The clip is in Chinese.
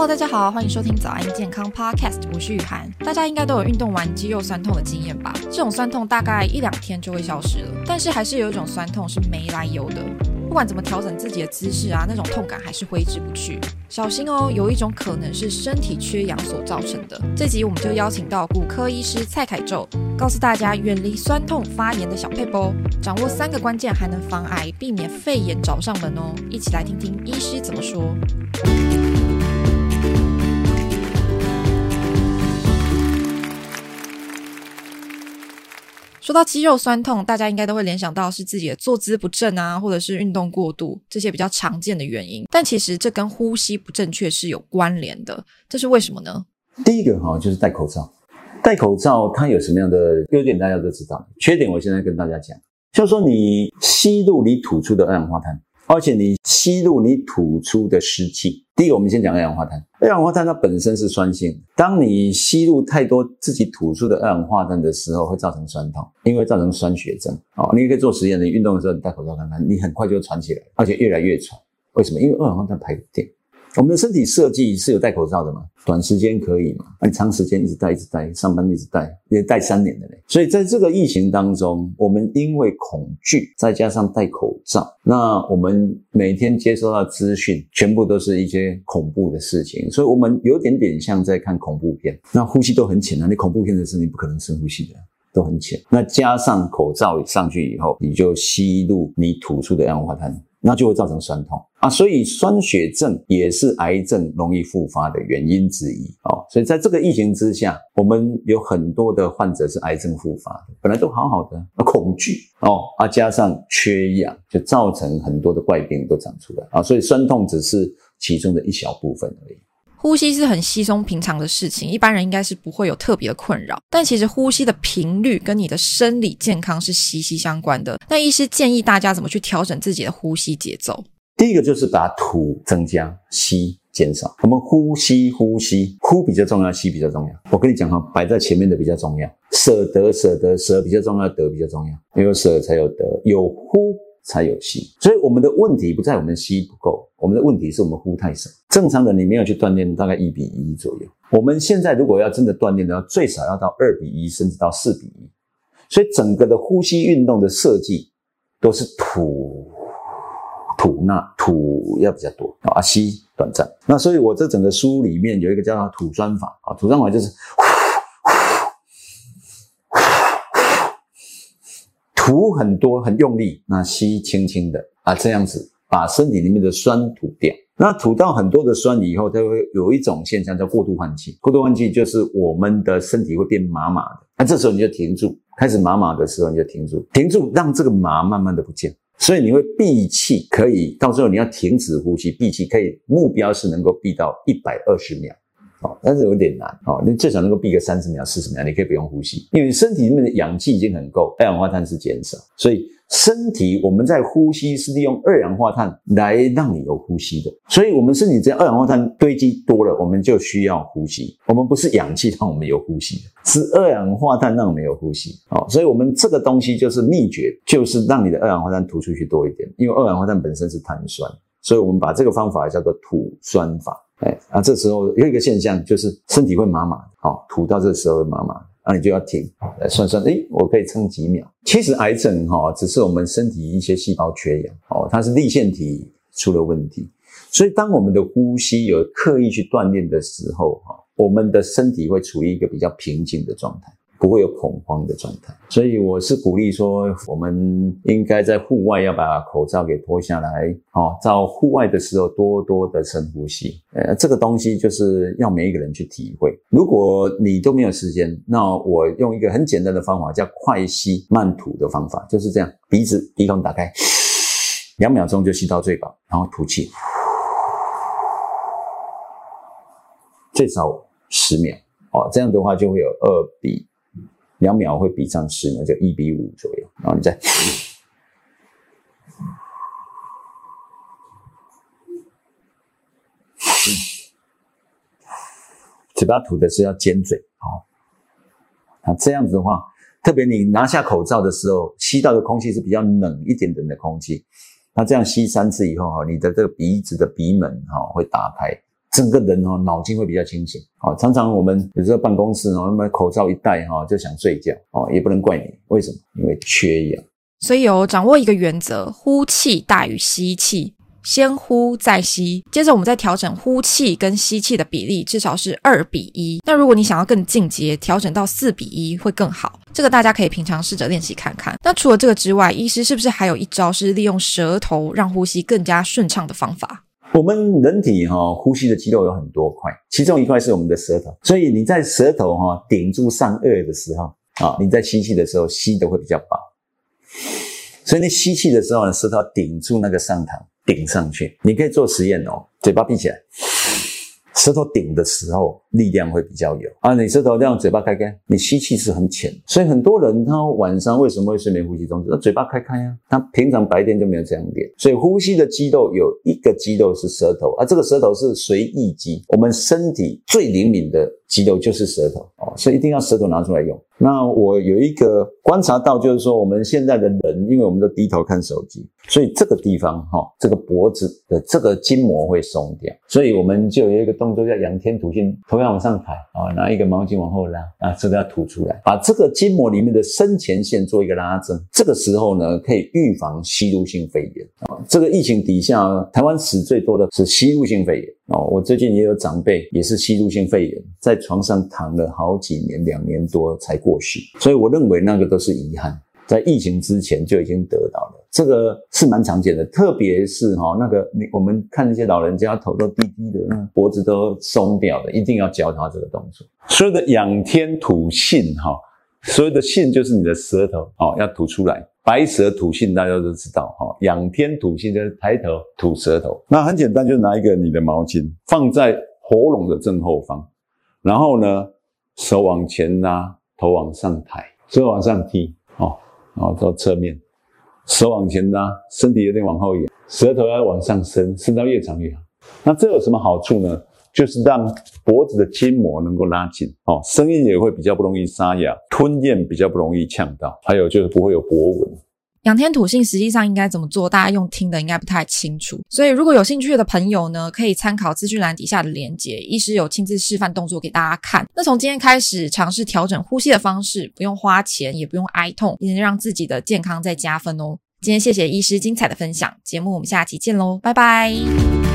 Hello，大家好，欢迎收听早安健康 Podcast，我是雨涵。大家应该都有运动完肌肉酸痛的经验吧？这种酸痛大概一两天就会消失了，但是还是有一种酸痛是没来由的。不管怎么调整自己的姿势啊，那种痛感还是挥之不去。小心哦，有一种可能是身体缺氧所造成的。这集我们就邀请到骨科医师蔡凯宙，告诉大家远离酸痛发炎的小撇步，掌握三个关键还能防癌，避免肺炎找上门哦。一起来听听医师怎么说。说到肌肉酸痛，大家应该都会联想到是自己的坐姿不正啊，或者是运动过度这些比较常见的原因。但其实这跟呼吸不正确是有关联的，这是为什么呢？第一个哈就是戴口罩，戴口罩它有什么样的优点，大家都知道。缺点我现在跟大家讲，就是说你吸入你吐出的二氧化碳。而且你吸入你吐出的湿气。第一个，我们先讲二氧化碳。二氧化碳它本身是酸性，当你吸入太多自己吐出的二氧化碳的时候，会造成酸痛，因为造成酸血症。哦，你也可以做实验，你运动的时候你戴口罩看看，你很快就喘起来，而且越来越喘。为什么？因为二氧化碳排不掉。我们的身体设计是有戴口罩的嘛？短时间可以嘛？那你长时间一直戴，一直戴，上班一直戴，也戴三年的嘞。所以在这个疫情当中，我们因为恐惧，再加上戴口罩，那我们每天接收到资讯，全部都是一些恐怖的事情，所以我们有点点像在看恐怖片。那呼吸都很浅啊，你恐怖片的时候你不可能深呼吸的，都很浅。那加上口罩上去以后，你就吸入你吐出的二氧化碳。那就会造成酸痛啊，所以酸血症也是癌症容易复发的原因之一哦。所以在这个疫情之下，我们有很多的患者是癌症复发的，本来都好好的，恐惧哦，啊加上缺氧，就造成很多的怪病都长出来啊。所以酸痛只是其中的一小部分而已。呼吸是很稀松平常的事情，一般人应该是不会有特别的困扰。但其实呼吸的频率跟你的生理健康是息息相关的。那医师建议大家怎么去调整自己的呼吸节奏？第一个就是把吐增加，吸减少。我们呼吸，呼吸，呼比较重要，吸比较重要。我跟你讲哈，摆在前面的比较重要，舍得，舍得，舍比较重要，得比较重要。有舍才有得，有呼才有吸。所以我们的问题不在我们吸不够。我们的问题是我们呼太少，正常的你没有去锻炼，大概一比一左右。我们现在如果要真的锻炼的话，最少要到二比一，甚至到四比一。所以整个的呼吸运动的设计都是吐吐纳吐要比较多啊，吸短暂。那所以我这整个书里面有一个叫做吐酸法啊，吐酸法就是吐很多很用力，那吸轻轻的啊，这样子。把身体里面的酸吐掉，那吐到很多的酸以后，它会有一种现象叫过度换气。过度换气就是我们的身体会变麻麻的，那这时候你就停住，开始麻麻的时候你就停住，停住让这个麻慢慢的不见，所以你会闭气，可以到时候你要停止呼吸，闭气可以，目标是能够闭到一百二十秒，哦，但是有点难，哦，你最少能够闭个三十秒、四十秒，你可以不用呼吸，因为身体里面的氧气已经很够，二氧化碳是减少，所以。身体我们在呼吸是利用二氧化碳来让你有呼吸的，所以我们身体只要二氧化碳堆积多了，我们就需要呼吸。我们不是氧气让我们有呼吸，是二氧化碳让我们有呼吸。好，所以我们这个东西就是秘诀，就是让你的二氧化碳吐出去多一点，因为二氧化碳本身是碳酸，所以我们把这个方法叫做吐酸法。哎，啊，这时候有一个现象就是身体会麻麻，好，吐到这时候会麻麻。那你就要停，来算算，哎，我可以撑几秒。其实癌症哈，只是我们身体一些细胞缺氧，哦，它是粒线体出了问题。所以当我们的呼吸有刻意去锻炼的时候，哈，我们的身体会处于一个比较平静的状态。不会有恐慌的状态，所以我是鼓励说，我们应该在户外要把口罩给脱下来，好，在户外的时候多多的深呼吸。呃，这个东西就是要每一个人去体会。如果你都没有时间，那我用一个很简单的方法，叫快吸慢吐的方法，就是这样，鼻子鼻孔打开，两秒钟就吸到最饱，然后吐气，最少十秒，哦，这样的话就会有二比。两秒会比上十秒，就一比五左右。然后你再，嘴巴吐的是要尖嘴，好。那这样子的话，特别你拿下口罩的时候，吸到的空气是比较冷一点点的空气。那这样吸三次以后，哈，你的这个鼻子的鼻门，哈，会打开，整个人哦脑筋会比较清醒。哦，常常我们有时候办公室哦，那么口罩一戴哈就想睡觉哦，也不能怪你，为什么？因为缺氧。所以有掌握一个原则，呼气大于吸气。先呼再吸，接着我们再调整呼气跟吸气的比例，至少是二比一。那如果你想要更进阶，调整到四比一会更好。这个大家可以平常试着练习看看。那除了这个之外，医师是不是还有一招是利用舌头让呼吸更加顺畅的方法？我们人体哈、哦、呼吸的肌肉有很多块，其中一块是我们的舌头。所以你在舌头哈、哦、顶住上颚的时候啊，你在吸气的时候吸的会比较饱。所以你吸气的时候呢，舌头顶住那个上膛。顶上去，你可以做实验哦，嘴巴闭起来，舌头顶的时候力量会比较有啊。你舌头这样嘴巴开开，你吸气是很浅，所以很多人他晚上为什么会睡眠呼吸中止？他嘴巴开开啊，他平常白天就没有这样练，所以呼吸的肌肉有一个肌肉是舌头啊，这个舌头是随意肌，我们身体最灵敏的肌肉就是舌头哦，所以一定要舌头拿出来用。那我有一个观察到，就是说我们现在的人，因为我们都低头看手机，所以这个地方哈，这个脖子的这个筋膜会松掉，所以我们就有一个动作叫仰天吐信，头要往上抬啊，拿一个毛巾往后拉啊，这个要吐出来，把这个筋膜里面的深前线做一个拉伸，这个时候呢，可以预防吸入性肺炎啊。这个疫情底下，台湾死最多的是吸入性肺炎。哦，我最近也有长辈也是吸入性肺炎，在床上躺了好几年，两年多才过世。所以我认为那个都是遗憾，在疫情之前就已经得到了，这个是蛮常见的。特别是哈，那个你我们看那些老人家头都低低的，脖子都松掉的，一定要教他这个动作。所有的仰天吐信哈，所有的信就是你的舌头哦，要吐出来。白蛇吐信，大家都知道哈。仰天吐信就是抬头吐舌头。那很简单，就拿一个你的毛巾放在喉咙的正后方，然后呢，手往前拉，头往上抬，手往上提，哦，然后到侧面，手往前拉，身体有点往后仰，舌头要往上伸，伸到越长越好。那这有什么好处呢？就是让脖子的筋膜能够拉紧，哦，声音也会比较不容易沙哑，吞咽比较不容易呛到，还有就是不会有脖纹。仰天吐信实际上应该怎么做？大家用听的应该不太清楚，所以如果有兴趣的朋友呢，可以参考资讯栏底下的连结，医师有亲自示范动作给大家看。那从今天开始尝试调整呼吸的方式，不用花钱，也不用挨痛，也能让自己的健康再加分哦。今天谢谢医师精彩的分享，节目我们下期见喽，拜拜。